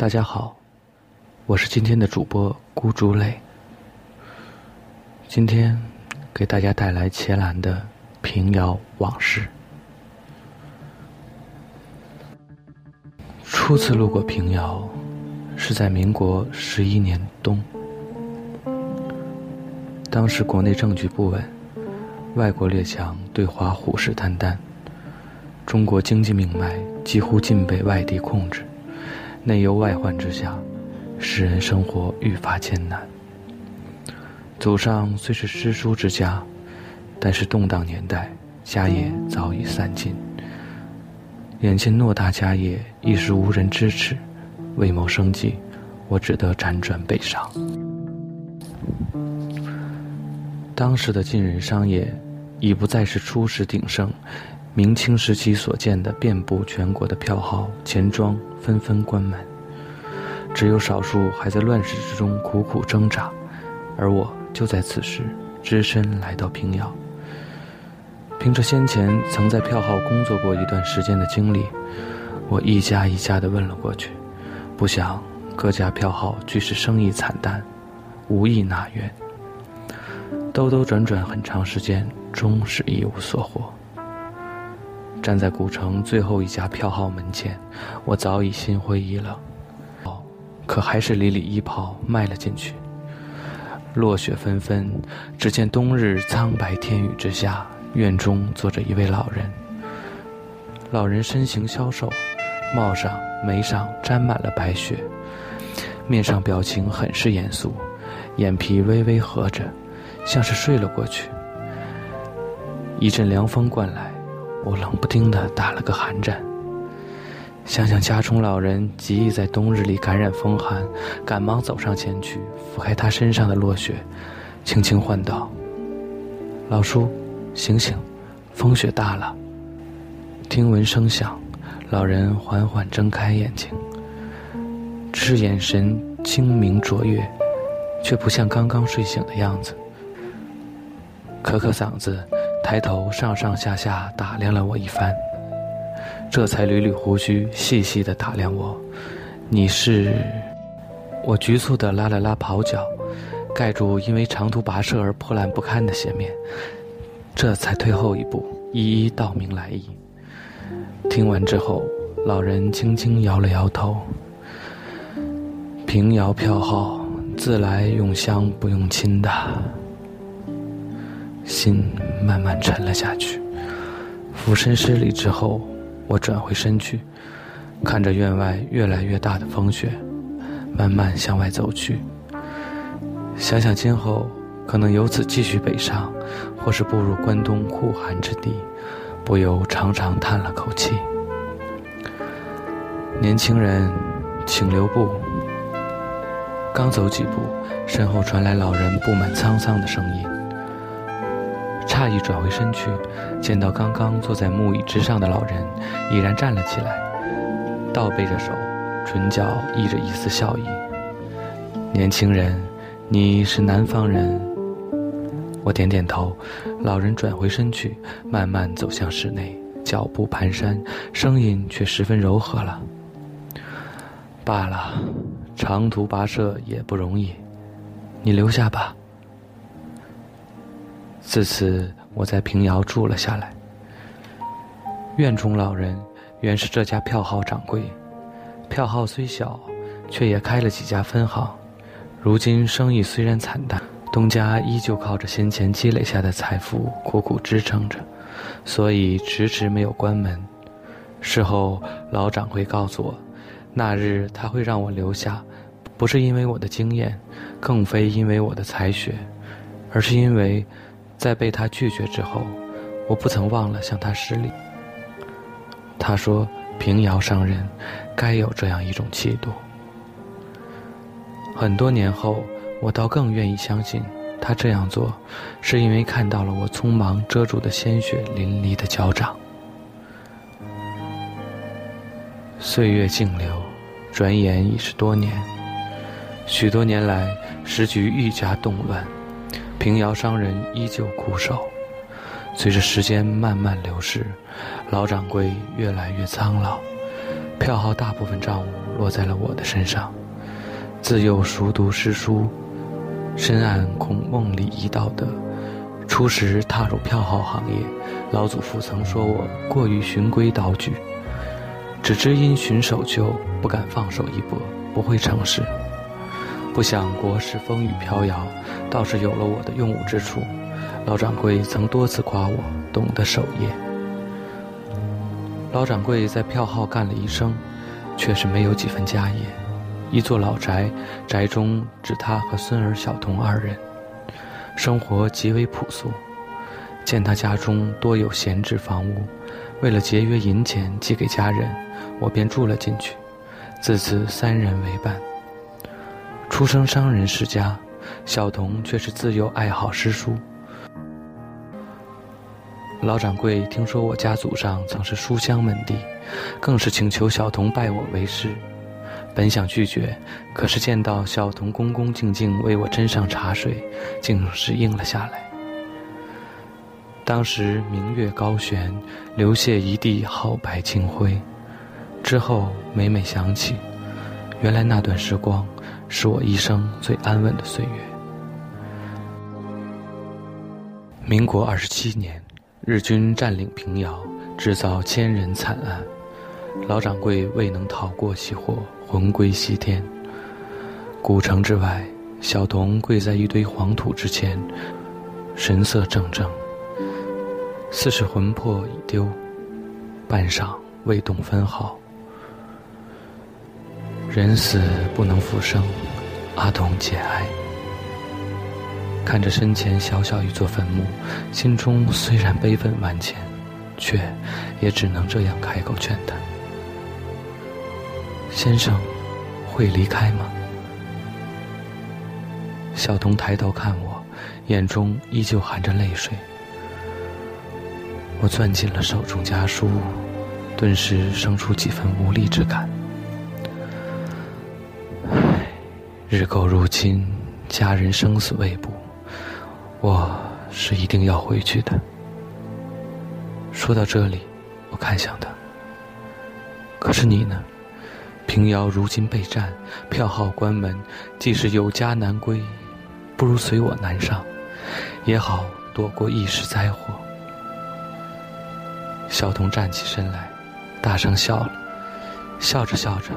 大家好，我是今天的主播孤竹磊。今天给大家带来茄兰的平遥往事。初次路过平遥，是在民国十一年冬。当时国内政局不稳，外国列强对华虎视眈眈，中国经济命脉几乎尽被外地控制。内忧外患之下，使人生活愈发艰难。祖上虽是诗书之家，但是动荡年代，家业早已散尽。眼见偌大家业一时无人支持，为谋生计，我只得辗转北上。当时的晋人商业，已不再是初始鼎盛。明清时期所建的遍布全国的票号钱庄纷纷关门，只有少数还在乱世之中苦苦挣扎，而我就在此时只身来到平遥。凭着先前曾在票号工作过一段时间的经历，我一家一家地问了过去，不想各家票号俱是生意惨淡，无意纳怨。兜兜转转很长时间，终是一无所获。站在古城最后一家票号门前，我早已心灰意冷，哦可还是理理衣袍迈了进去。落雪纷纷，只见冬日苍白天宇之下，院中坐着一位老人。老人身形消瘦，帽上、眉上沾满了白雪，面上表情很是严肃，眼皮微微合着，像是睡了过去。一阵凉风灌来。我冷不丁的打了个寒战。想想家中老人极易在冬日里感染风寒，赶忙走上前去拂开他身上的落雪，轻轻唤道：“老叔，醒醒，风雪大了。”听闻声响，老人缓缓睁开眼睛，只是眼神清明卓越，却不像刚刚睡醒的样子。咳咳嗓子。抬头上上下下打量了我一番，这才捋捋胡须，细细的打量我。你是？我局促的拉了拉袍角，盖住因为长途跋涉而破烂不堪的鞋面，这才退后一步，一一道明来意。听完之后，老人轻轻摇了摇头。平遥票号，自来用香不用亲的。心慢慢沉了下去，俯身施礼之后，我转回身去，看着院外越来越大的风雪，慢慢向外走去。想想今后可能由此继续北上，或是步入关东酷寒之地，不由长长叹了口气。年轻人，请留步。刚走几步，身后传来老人布满沧桑的声音。诧异转回身去，见到刚刚坐在木椅之上的老人，已然站了起来，倒背着手，唇角溢着一丝笑意。年轻人，你是南方人？我点点头。老人转回身去，慢慢走向室内，脚步蹒跚，声音却十分柔和了。罢了，长途跋涉也不容易，你留下吧。自此，我在平遥住了下来。院中老人原是这家票号掌柜，票号虽小，却也开了几家分行。如今生意虽然惨淡，东家依旧靠着先前积累下的财富苦苦支撑着，所以迟迟没有关门。事后，老掌柜告诉我，那日他会让我留下，不是因为我的经验，更非因为我的才学，而是因为。在被他拒绝之后，我不曾忘了向他施礼。他说：“平遥商人，该有这样一种气度。”很多年后，我倒更愿意相信，他这样做，是因为看到了我匆忙遮住的鲜血淋漓的脚掌。岁月静流，转眼已是多年。许多年来，时局愈加动乱。平遥商人依旧苦守，随着时间慢慢流逝，老掌柜越来越苍老，票号大部分账务落在了我的身上。自幼熟读诗书，深谙孔孟礼仪道德。初时踏入票号行业，老祖父曾说我过于循规蹈矩，只知因循守旧，不敢放手一搏，不会成事。不想国事风雨飘摇，倒是有了我的用武之处。老掌柜曾多次夸我懂得守业。老掌柜在票号干了一生，却是没有几分家业。一座老宅，宅中只他和孙儿小童二人，生活极为朴素。见他家中多有闲置房屋，为了节约银钱寄给家人，我便住了进去。自此三人为伴。出生商人世家，小童却是自幼爱好诗书。老掌柜听说我家祖上曾是书香门第，更是请求小童拜我为师。本想拒绝，可是见到小童恭恭敬敬为我斟上茶水，竟是应了下来。当时明月高悬，流泻一地皓白清辉。之后每每想起，原来那段时光是我一生最安稳的岁月。民国二十七年。日军占领平遥，制造千人惨案，老掌柜未能逃过其祸，魂归西天。古城之外，小童跪在一堆黄土之前，神色怔怔，似是魂魄已丢，半晌未动分毫。人死不能复生，阿童节哀。看着身前小小一座坟墓，心中虽然悲愤万千，却也只能这样开口劝他：“先生，会离开吗？”小童抬头看我，眼中依旧含着泪水。我攥紧了手中家书，顿时生出几分无力之感。日寇入侵，家人生死未卜。我是一定要回去的。说到这里，我看向他。可是你呢？平遥如今被占，票号关门，既是有家难归，不如随我南上，也好躲过一时灾祸。小童站起身来，大声笑了，笑着笑着，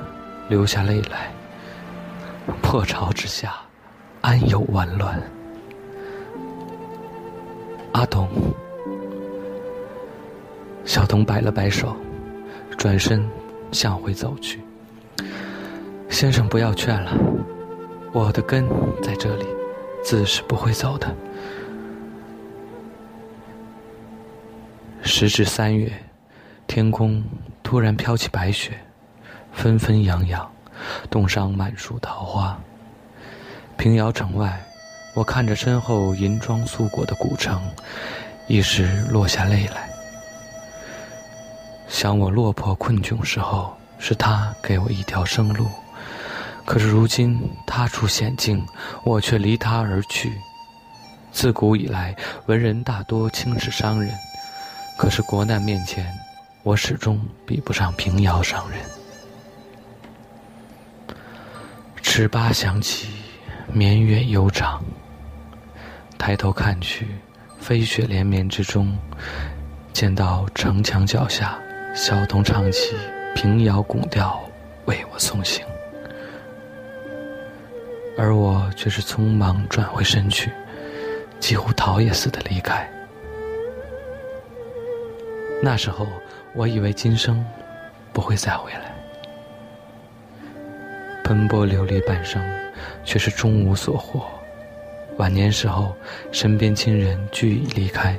流下泪来。破巢之下，安有完卵？阿童，小童摆了摆手，转身向回走去。先生不要劝了，我的根在这里，自是不会走的。时至三月，天空突然飘起白雪，纷纷扬扬，冻伤满树桃花。平遥城外。我看着身后银装素裹的古城，一时落下泪来。想我落魄困窘时候，是他给我一条生路；可是如今他处险境，我却离他而去。自古以来，文人大多轻视商人，可是国难面前，我始终比不上平遥商人。尺八响起，绵远悠长。抬头看去，飞雪连绵之中，见到城墙脚下，小童唱起平遥古调，为我送行。而我却是匆忙转回身去，几乎逃也似的离开。那时候，我以为今生不会再回来，奔波流离半生，却是终无所获。晚年时候，身边亲人俱已离开，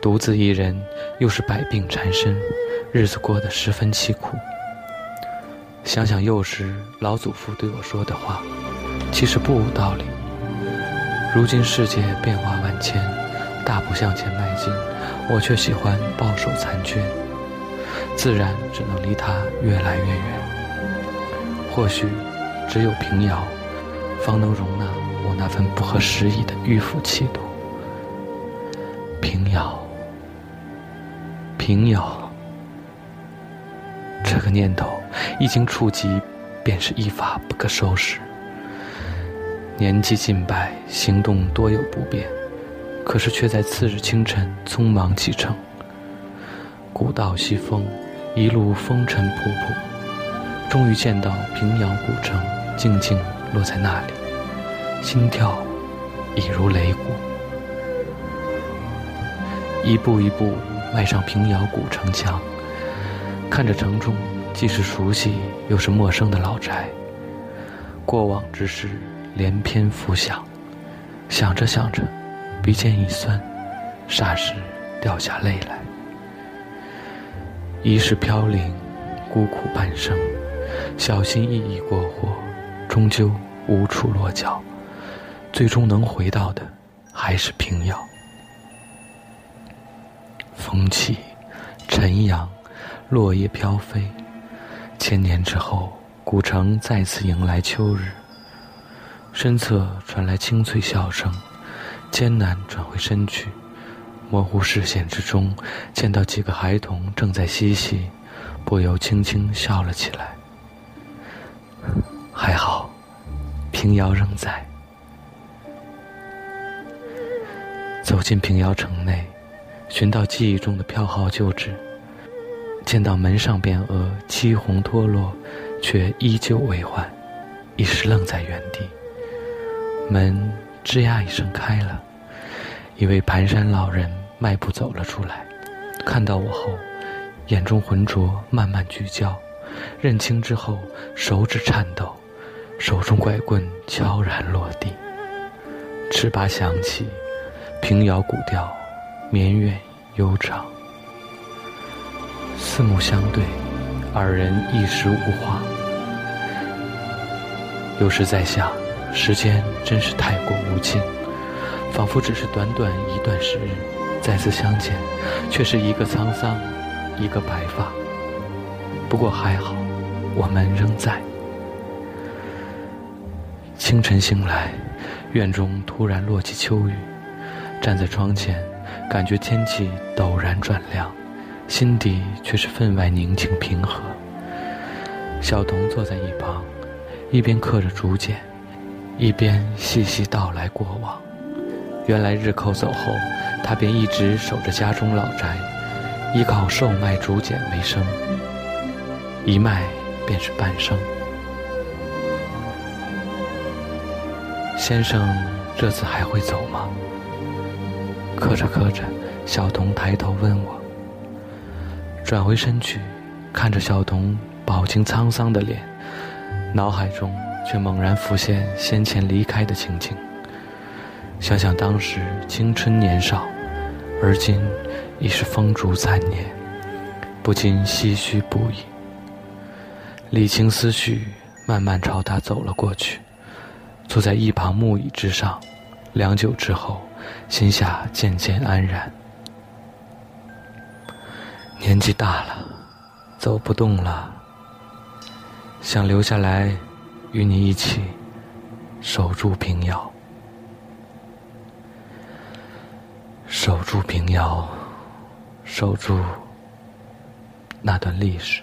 独自一人，又是百病缠身，日子过得十分凄苦。想想幼时老祖父对我说的话，其实不无道理。如今世界变化万千，大步向前迈进，我却喜欢抱守残缺，自然只能离他越来越远。或许，只有平遥，方能容纳。我那份不合时宜的迂腐气度，平遥，平遥，这个念头一经触及，便是一发不可收拾。年纪近百，行动多有不便，可是却在次日清晨匆忙启程。古道西风，一路风尘仆仆，终于见到平遥古城，静静落在那里，心跳已如擂鼓。一步一步迈上平遥古城墙，看着城中既是熟悉又是陌生的老宅，过往之事连篇浮想，想着想着，鼻尖一酸，霎时掉下泪来。一世飘零，孤苦半生，小心翼翼过活，终究无处落脚，最终能回到的还是平遥。风起，尘扬，落叶飘飞。千年之后，古城再次迎来秋日。身侧传来清脆笑声，艰难转回身去。模糊视线之中，见到几个孩童正在嬉戏，不由轻轻笑了起来。还好，平遥仍在。走进平遥城内，寻到记忆中的票号旧址，见到门上匾额漆红脱落，却依旧未换，一时愣在原地。门吱呀一声开了。一位蹒跚老人迈步走了出来，看到我后，眼中浑浊，慢慢聚焦，认清之后，手指颤抖，手中拐棍悄然落地。尺八响起，平遥古调，绵远悠长。四目相对，二人一时无话。有时在想，时间真是太过无尽。仿佛只是短短一段时日，再次相见，却是一个沧桑，一个白发。不过还好，我们仍在。清晨醒来，院中突然落起秋雨，站在窗前，感觉天气陡然转凉，心底却是分外宁静平和。小童坐在一旁，一边刻着竹简，一边细细道来过往。原来日寇走后，他便一直守着家中老宅，依靠售卖竹简为生。一卖便是半生。先生这次还会走吗？磕着磕着，小童抬头问我。转回身去，看着小童饱经沧桑的脸，脑海中却猛然浮现先前离开的情景。想想当时青春年少，而今已是风烛残年，不禁唏嘘不已。理清思绪，慢慢朝他走了过去，坐在一旁木椅之上，良久之后，心下渐渐安然。年纪大了，走不动了，想留下来，与你一起守住平遥。守住平遥，守住那段历史。